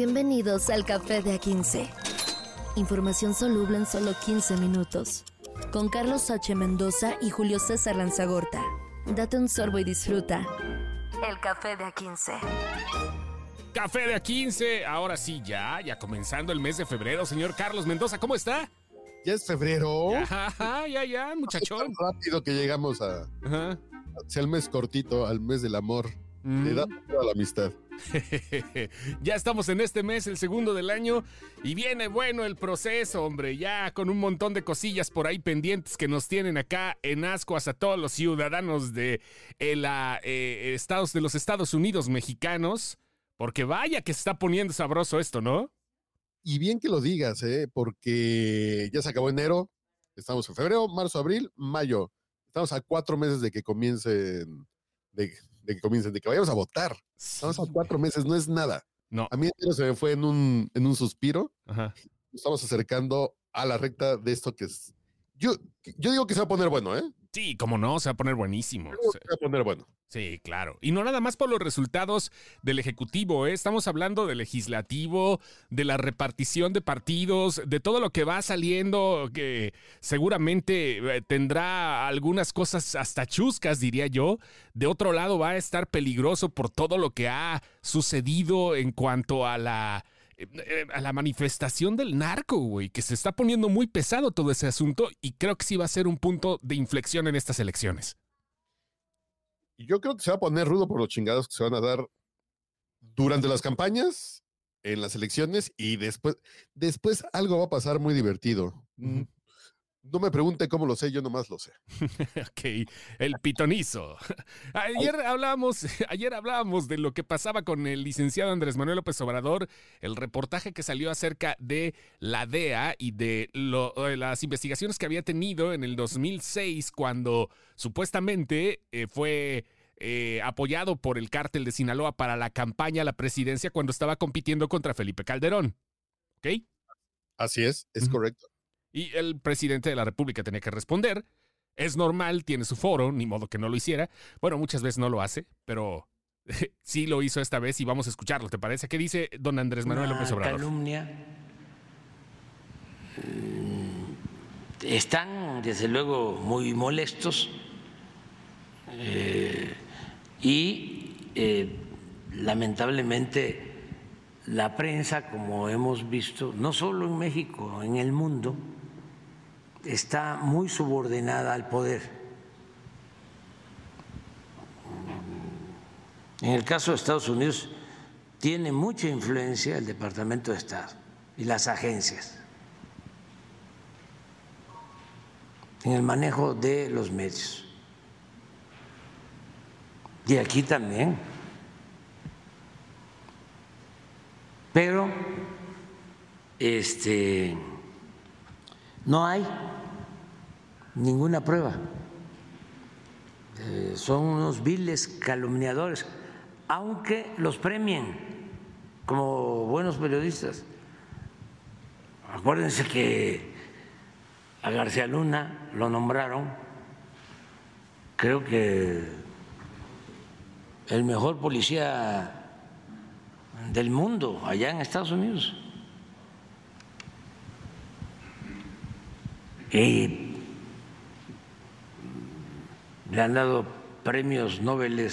Bienvenidos al Café de A15. Información soluble en solo 15 minutos. Con Carlos H. Mendoza y Julio César Lanzagorta. Date un sorbo y disfruta. El Café de A15. Café de A15. Ahora sí, ya, ya comenzando el mes de febrero. Señor Carlos Mendoza, ¿cómo está? Ya es febrero. Ajá, ya, ya, muchachón. Tan rápido que llegamos a, Ajá. hacia el mes cortito, al mes del amor. Le da Mm. toda la amistad. ya estamos en este mes, el segundo del año, y viene bueno el proceso, hombre, ya con un montón de cosillas por ahí pendientes que nos tienen acá en ascuas a todos los ciudadanos de eh, eh, Estados, de los Estados Unidos mexicanos, porque vaya que se está poniendo sabroso esto, ¿no? Y bien que lo digas, ¿eh? porque ya se acabó enero, estamos en febrero, marzo, abril, mayo. Estamos a cuatro meses de que comiencen, de que comiencen, de que vayamos a votar. Estamos a Sí. cuatro meses, no es nada. No, A mí se me fue en un, en un suspiro. ajá. Estamos acercando a la recta de esto que es. Yo, yo digo que se va a poner bueno, ¿eh? Sí, como no, se va a poner buenísimo. Se va a poner bueno. Sí, claro. Y no nada más por los resultados del Ejecutivo, ¿eh? estamos hablando del legislativo, de la repartición de partidos, de todo lo que va saliendo, que seguramente eh, tendrá algunas cosas hasta chuscas, diría yo. De otro lado, va a estar peligroso por todo lo que ha sucedido en cuanto a la... eh, A la manifestación del narco, güey, que se está poniendo muy pesado todo ese asunto y creo que sí va a ser un punto de inflexión en estas elecciones. Yo creo que se va a poner rudo por los chingados que se van a dar durante las campañas, en las elecciones y después, después algo va a pasar muy divertido. Mm. No me pregunte cómo lo sé, yo nomás lo sé. Ok, el pitonizo. Ayer hablábamos, ayer hablábamos de lo que pasaba con el licenciado Andrés Manuel López Obrador, el reportaje que salió acerca de la DEA y de lo- eh, las investigaciones que había tenido en el 2006 cuando supuestamente eh, fue eh, apoyado por el cártel de Sinaloa para la campaña a la presidencia cuando estaba compitiendo contra Felipe Calderón. ¿Ok? Así es, es correcto. Y el presidente de la República tenía que responder. Es normal, tiene su foro, ni modo que no lo hiciera. Bueno, muchas veces no lo hace, pero sí lo hizo esta vez y vamos a escucharlo. ¿Te parece? ¿Qué dice don Andrés Manuel López Obrador? calumnia. Están, desde luego, muy molestos eh, y eh, lamentablemente la prensa, como hemos visto, no solo en México, en el mundo, está muy subordinada al poder. En el caso de Estados Unidos, tiene mucha influencia el Departamento de Estado y las agencias en el manejo de los medios. Y aquí también. Pero este no hay ninguna prueba. Eh, son unos viles calumniadores, aunque los premien como buenos periodistas. Acuérdense que a García Luna lo nombraron, creo que el mejor policía del mundo allá en Estados Unidos. Y le han dado premios Nobel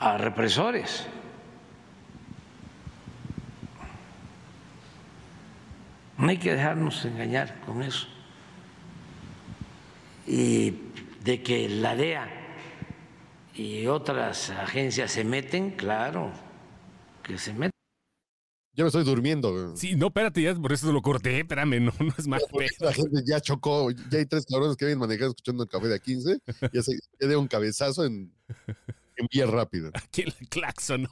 a represores. No hay que dejarnos engañar con eso. Y de que la DEA y otras agencias se meten, claro, que se meten. Yo me estoy durmiendo. güey. Sí, no, espérate, ya por eso lo corté. Espérame, no, no es más la gente ya chocó, ya hay tres cabrones que vienen manejando escuchando el café de a 15, ya se ya dio un cabezazo en, en vía rápida. Aquí el claxon.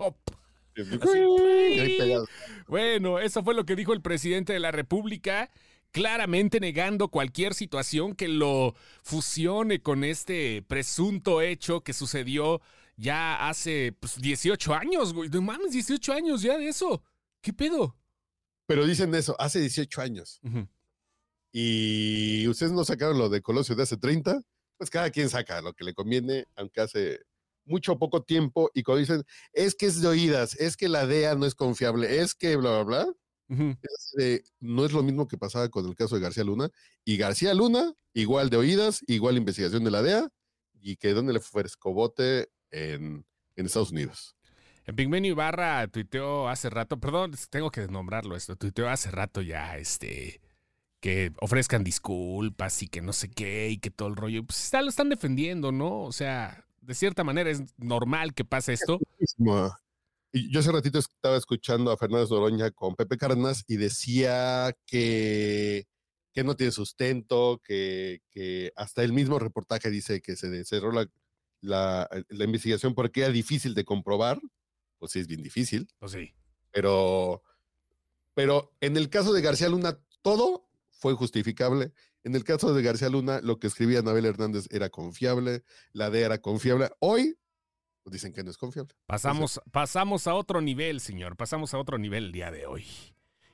pegado. Bueno, eso fue lo que dijo el presidente de la República, claramente negando cualquier situación que lo fusione con este presunto hecho que sucedió ya hace pues, 18 años, güey. No mames, 18 años ya de eso. ¿Qué pedo? Pero dicen eso, hace 18 años. Y ustedes no sacaron lo de Colosio de hace 30, pues cada quien saca lo que le conviene, aunque hace mucho o poco tiempo y cuando dicen, es que es de oídas, es que la DEA no es confiable, es que bla, bla, bla, Ujú. es de- no es lo mismo que pasaba con el caso de García Luna. Y García Luna, igual de oídas, igual investigación de la DEA, y quedó en el frescobote en, en Estados Unidos. Pigmenio Ibarra tuiteó hace rato, perdón, tengo que nombrarlo esto, tuiteó hace rato ya, este, que ofrezcan disculpas y que no sé qué y que todo el rollo, pues está, lo están defendiendo, ¿no? O sea, de cierta manera es normal que pase esto. Yo hace ratito estaba escuchando a Fernández Noroña con Pepe Cárdenas y decía que, que no tiene sustento, que, que hasta el mismo reportaje dice que se cerró la, la, la investigación porque era difícil de comprobar. Pues sí, es bien difícil, Pues sí. pero, pero en el caso de García Luna, todo fue justificable. En el caso de García Luna, lo que escribía Anabel Hernández era confiable, la DEA era confiable. Hoy pues, dicen que no es confiable. Pasamos, pasamos a otro nivel, señor, pasamos a otro nivel el día de hoy.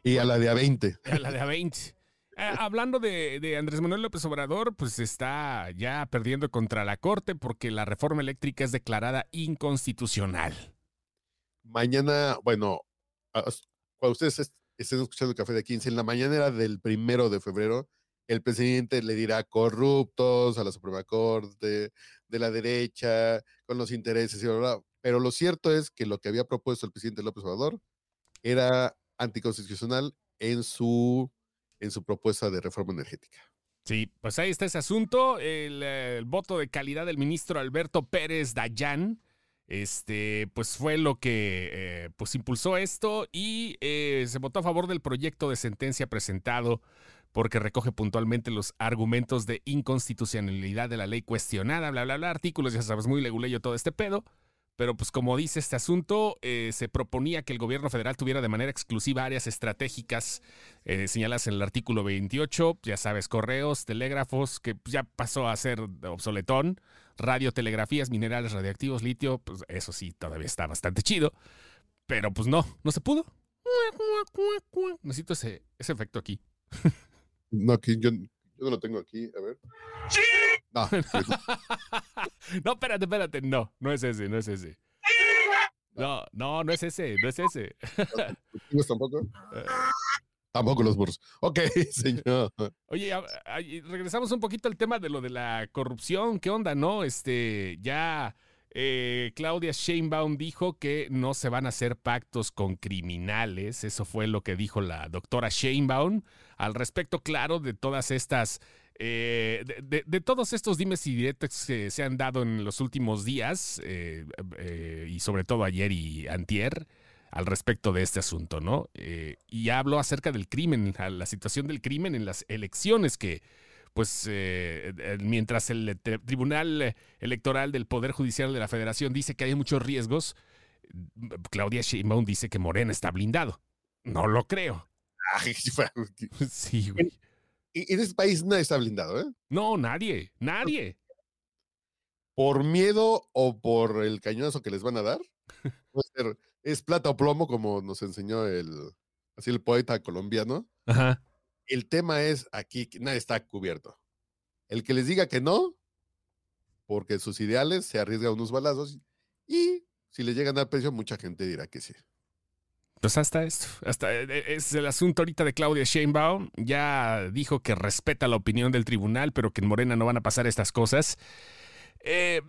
Y a la de A20. A la de A20. Eh, hablando de, de Andrés Manuel López Obrador, pues está ya perdiendo contra la Corte porque la reforma eléctrica es declarada inconstitucional. Mañana, bueno, cuando ustedes est- estén escuchando café de 15, en la mañanera del primero de febrero, el presidente le dirá corruptos a la Suprema Corte, de la derecha, con los intereses y bla, bla. Pero lo cierto es que lo que había propuesto el presidente López Obrador era anticonstitucional en su, en su propuesta de reforma energética. Sí, pues ahí está ese asunto. El, el voto de calidad del ministro Alberto Pérez Dayán, este, pues fue lo que eh, pues impulsó esto y eh, se votó a favor del proyecto de sentencia presentado porque recoge puntualmente los argumentos de inconstitucionalidad de la ley cuestionada, bla, bla, bla, artículos, ya sabes, muy leguleyo todo este pedo. Pero pues como dice este asunto, eh, se proponía que el gobierno federal tuviera de manera exclusiva áreas estratégicas eh, señaladas en el artículo 28, ya sabes, correos, telégrafos, que ya pasó a ser obsoletón, radiotelegrafías, minerales radioactivos, litio, pues eso sí, todavía está bastante chido, pero pues no, no se pudo. Necesito ese, ese efecto aquí. No, aquí yo, yo no lo tengo aquí, a ver. No, no, espérate, espérate, no, no es ese, no es ese. No, no, no es ese, no es ese. ¿Tienes tampoco? Tampoco los burros. Ok, señor. Oye, regresamos un poquito al tema de lo de la corrupción. ¿Qué onda, no? Este, ya eh, Claudia Sheinbaum dijo que no se van a hacer pactos con criminales. Eso fue lo que dijo la doctora Sheinbaum al respecto, claro, de todas estas. eh, de, de- todos estos dimes y diretes que se han dado en los últimos días, eh, eh, y sobre todo ayer y antier, al respecto de este asunto, ¿no? Eh, y habló acerca del crimen, a la situación del crimen en las elecciones que, pues, eh, eh, mientras el tri- Tribunal Electoral del Poder Judicial de la Federación dice que hay muchos riesgos, mm, Claudia Sheinbaum dice que Morena está blindado. No lo creo. Ay, Sí, güey. y- en este país nadie está blindado, ¿eh? No, nadie, nadie. Por miedo o por el cañonazo que les van a dar. Puede ser, es plata o plomo, como nos enseñó el, así el poeta colombiano. Ajá. El tema es aquí nadie está cubierto. El que les diga que no, porque sus ideales se arriesga unos balazos y si le llegan al precio, mucha gente dirá que sí. Pues hasta esto, hasta eh, es el asunto ahorita de Claudia Sheinbaum. Ya dijo que respeta la opinión del tribunal, pero que en Morena no van a pasar estas cosas. Eh,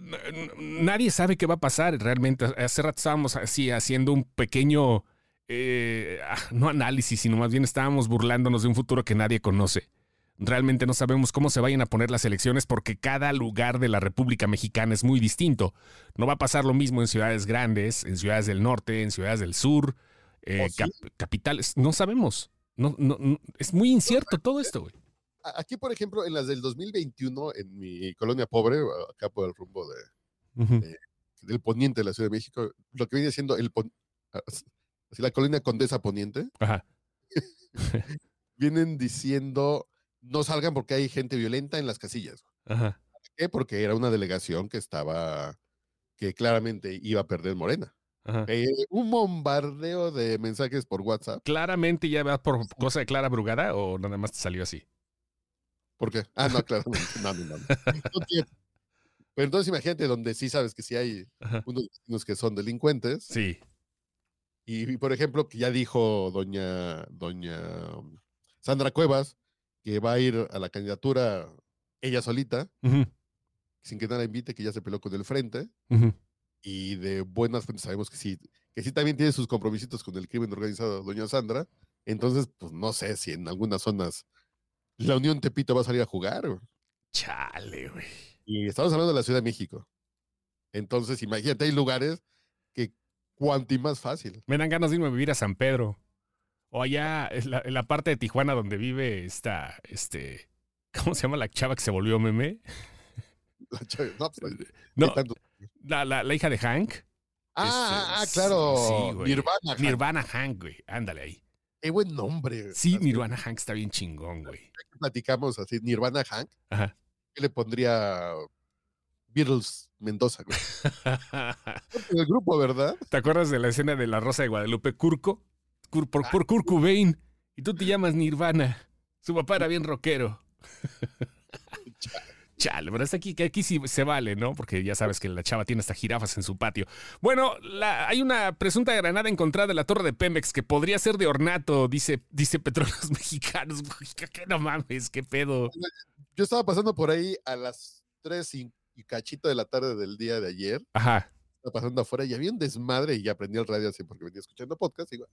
nadie sabe qué va a pasar realmente. Hace rato estábamos así haciendo un pequeño, eh, ah, no análisis, sino más bien estábamos burlándonos de un futuro que nadie conoce. Realmente no sabemos cómo se vayan a poner las elecciones porque cada lugar de la República Mexicana es muy distinto. No va a pasar lo mismo en ciudades grandes, en ciudades del norte, en ciudades del sur, eh, ¿Oh, sí? cap- capitales. No sabemos. No, no, no- es muy incierto todo esto, güey. Aquí, por ejemplo, en las del 2021, en mi colonia pobre, acá por el rumbo de, del poniente de la Ciudad de México, lo que viene siendo el pon- así la colonia Condesa Poniente, Ajá. vienen diciendo no salgan porque hay gente violenta en las casillas. Ajá. ¿Por qué? Porque era una delegación que estaba, que claramente iba a perder Morena. Eh, un bombardeo de mensajes por WhatsApp. ¿Claramente ya va por cosa de Clara Brugada o nada más te salió así? ¿Por qué? Ah, no, claramente. No, no, no. Pero entonces imagínate donde sí sabes que sí hay Ajá. unos vecinos que son delincuentes. Sí. Y, y, por ejemplo, que ya dijo doña, doña um, Sandra Cuevas que va a ir a la candidatura ella solita, sin que nadie invite, que ya se peleó con el frente. Y de buenas fuentes sabemos que sí, que sí también tiene sus compromisos con el crimen organizado, doña Sandra. Entonces, pues no sé si en algunas zonas la Unión Tepito va a salir a jugar. güey. Chale, güey. Y estamos hablando de la Ciudad de México. Entonces, imagínate, hay lugares que cuanto y más fácil. Me dan ganas de irme a vivir a San Pedro. O allá, en la, en la parte de Tijuana donde vive esta, este, ¿cómo se llama la chava que se volvió meme? La chave- No, pues, hay No, la, la- la hija de Hank. Ah, ah, Este, claro. sí, güey. Nirvana. Hank. Nirvana Hank, güey. Ándale ahí. Qué buen nombre. Sí, Nirvana Hank está bien chingón, güey. Platicamos así, Nirvana Hank. Ajá. ¿Qué le pondría Beatles Mendoza? güey? El grupo, ¿verdad? ¿Te acuerdas de la escena de la Rosa de Guadalupe? Curco. Cur- Ah. por, por Kurt Cobain. Y tú te llamas Nirvana. Su papá era bien rockero. Chale, pero hasta aquí, que aquí sí se vale, ¿no? Porque ya sabes que la chava tiene hasta jirafas en su patio. Bueno, la- hay una presunta granada encontrada en la torre de Pemex que podría ser de ornato, dice, dice Petróleos Mexicanos. ¿Qué no mames? ¿Qué pedo? Yo estaba pasando por ahí a las 3 y, y cachito de la tarde del día de ayer. Ajá. Estaba pasando afuera y había un desmadre y ya aprendí el radio así porque venía escuchando podcast. Y digo,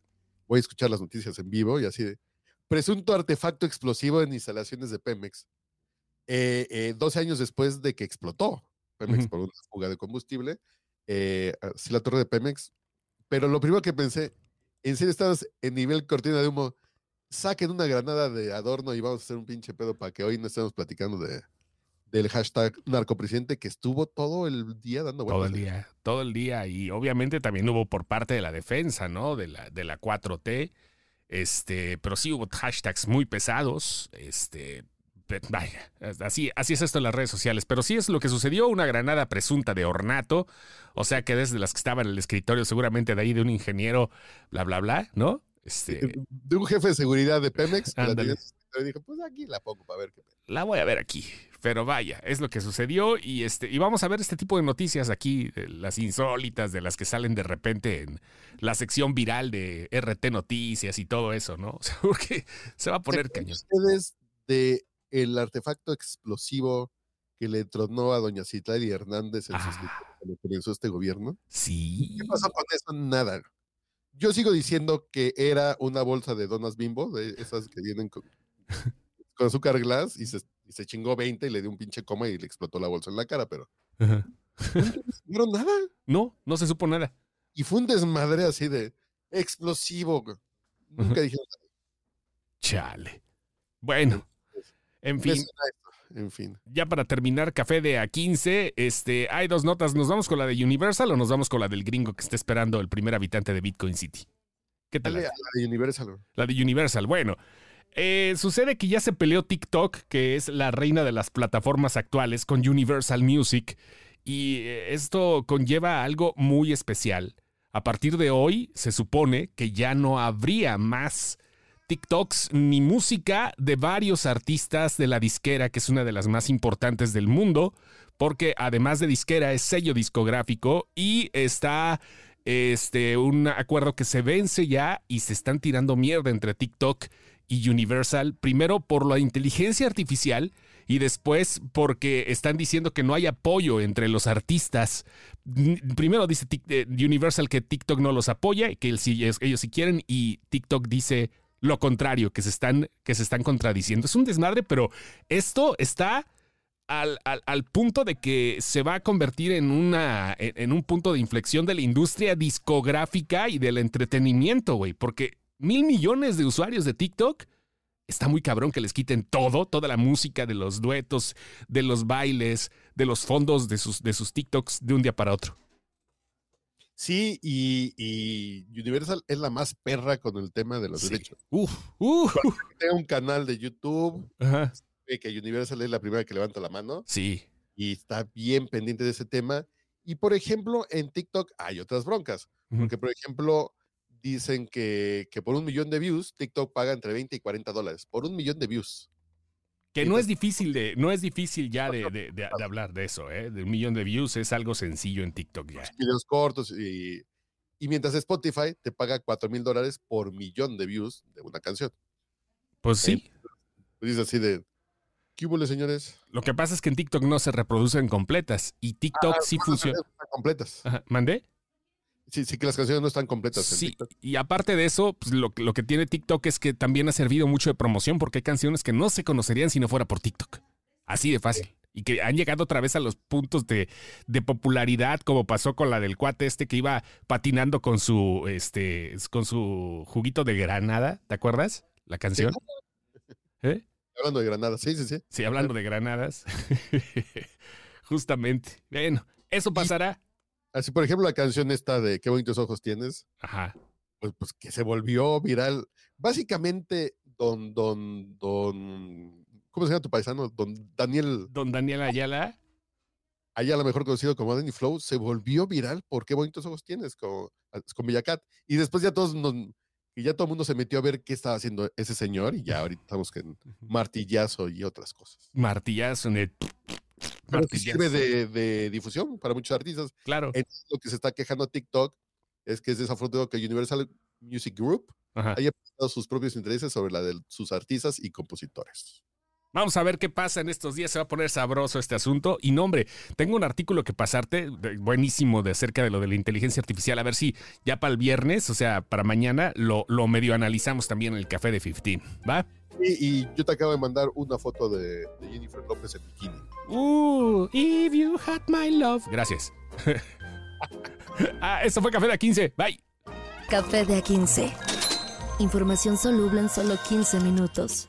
voy a escuchar las noticias en vivo y así de presunto artefacto explosivo en instalaciones de Pemex. Eh, eh, 12 años después de que explotó Pemex por una fuga de combustible, eh, así la torre de Pemex. Pero lo primero que pensé, en serio estabas en nivel cortina de humo, saquen una granada de adorno y vamos a hacer un pinche pedo para que hoy no estemos platicando de, del hashtag narcopresidente que estuvo todo el día dando vueltas. Todo el día, todo el día. Y obviamente también hubo por parte de la defensa, ¿no? De la, de la 4T. Este, pero sí hubo hashtags muy pesados. Este, vaya, así, así es esto en las redes sociales. Pero sí es lo que sucedió, una granada presunta de ornato. O sea que desde las que estaban en el escritorio, seguramente de ahí de un ingeniero, bla, bla, bla, ¿no? Este, de un jefe de seguridad de Pemex la dijo, pues aquí la pongo para ver qué pedo". la voy a ver aquí. Pero vaya, es lo que sucedió y este y vamos a ver este tipo de noticias aquí, de las insólitas, de las que salen de repente en la sección viral de RT Noticias y todo eso, ¿no? O sea, porque se va a ¿Se poner cañón. ustedes de el artefacto explosivo que le tronó a doña Citlali Hernández en su Ah. cuando comenzó este gobierno? Sí. ¿Qué pasó con eso? Nada. Yo sigo diciendo que era una bolsa de donas bimbo, de esas que vienen con, con azúcar glass, y se, y se chingó 20 y le dio un pinche coma y le explotó la bolsa en la cara, pero Ajá. no nada. No, no se supo nada. Y fue un desmadre así de explosivo. Nunca dijeron Chale. Bueno, en fin. En. Ya para terminar, café de A15, este, hay dos notas. ¿Nos vamos con la de Universal o nos vamos con la del gringo que está esperando el primer habitante de Bitcoin City? ¿Qué tal? Dale la de Universal. La de Universal. Bueno, eh, sucede que ya se peleó TikTok, que es la reina de las plataformas actuales, con Universal Music. Y eh, esto conlleva algo muy especial. A partir de hoy, se supone que ya no habría más TikToks ni música de varios artistas de la disquera, que es una de las más importantes del mundo, porque además de disquera es sello discográfico y está este, un acuerdo que se vence ya y se están tirando mierda entre TikTok y Universal, primero por la inteligencia artificial y después porque están diciendo que no hay apoyo entre los artistas. Primero dice eh, Universal que TikTok no los apoya que ellos sí quieren y TikTok dice lo contrario, que se están, que se están contradiciendo. Es un desmadre, pero esto está al, al- al punto de que se va a convertir en, una, en, un punto de inflexión de la industria discográfica y del entretenimiento, güey, porque mil millones de usuarios de TikTok está muy cabrón que les quiten todo, toda la música de los duetos, de los bailes, de los fondos de sus, de sus TikToks de un día para otro. Sí, y, y Universal es la más perra con el tema de los Sí. derechos. Uf, Tiene un canal de YouTube, ajá, eh, que Universal es la primera que levanta la mano sí, y está bien pendiente de ese tema. Y por ejemplo, en TikTok hay otras broncas, porque por ejemplo, dicen que, que por un millón de views, TikTok paga entre 20 y 40 dólares. Por un millón de views. Que no es difícil de, no es difícil ya de, de- de- de hablar de eso, ¿eh? De un millón de views es algo sencillo en TikTok ya. Videos cortos y, y mientras Spotify te paga 4 mil dólares por millón de views de una canción. Pues sí. Dices así de, ¿qué hubo, señores? Lo que pasa es que en TikTok no se reproducen completas y TikTok sí Las funciona. completas. Ajá, ¿Mandé? Sí, sí que las canciones no están completas en Sí, TikTok. y aparte de eso, pues, lo, lo que tiene TikTok es que también ha servido mucho de promoción porque hay canciones que no se conocerían si no fuera por TikTok. Así de fácil. Y que han llegado otra vez a los puntos de, de popularidad, como pasó con la del cuate este que iba patinando con su, este, con su juguito de granada. ¿Te acuerdas? La canción. ¿Eh? Hablando de Granada, sí, sí, sí. Sí, hablando de granadas. Justamente. Bueno, eso pasará. Así, por ejemplo, la canción esta de Qué bonitos ojos tienes, Ajá. pues, pues que se volvió viral. Básicamente, don, don, don, ¿cómo se llama tu paisano? Don Daniel, Don Daniel Ayala. allá a lo mejor conocido como Danny Flow, se volvió viral por Qué bonitos ojos tienes con, con Villacat. Y después ya todos nos, y ya todo el mundo se metió a ver qué estaba haciendo ese señor y ya ahorita estamos con martillazo y otras cosas. Martillazo en el. Pero sirve de, de difusión para muchos artistas. Claro. Entonces, lo que se está quejando TikTok es que es desafortunado que Universal Music Group Ajá. haya presentado sus propios intereses sobre la de sus artistas y compositores. Vamos a ver qué pasa en estos días. Se va a poner sabroso este asunto. Y no, hombre, tengo un artículo que pasarte de- buenísimo de acerca de lo de la inteligencia artificial. A ver si ya para el viernes, o sea, para mañana, lo, lo medio analizamos también en el café de 15. ¿Va? Y, y yo te acabo de mandar una foto de, de Jennifer López en bikini. Uh, if you had my love. Gracias. ah, esto fue Café de 15. Bye. Café de A15. Información soluble en solo 15 minutos.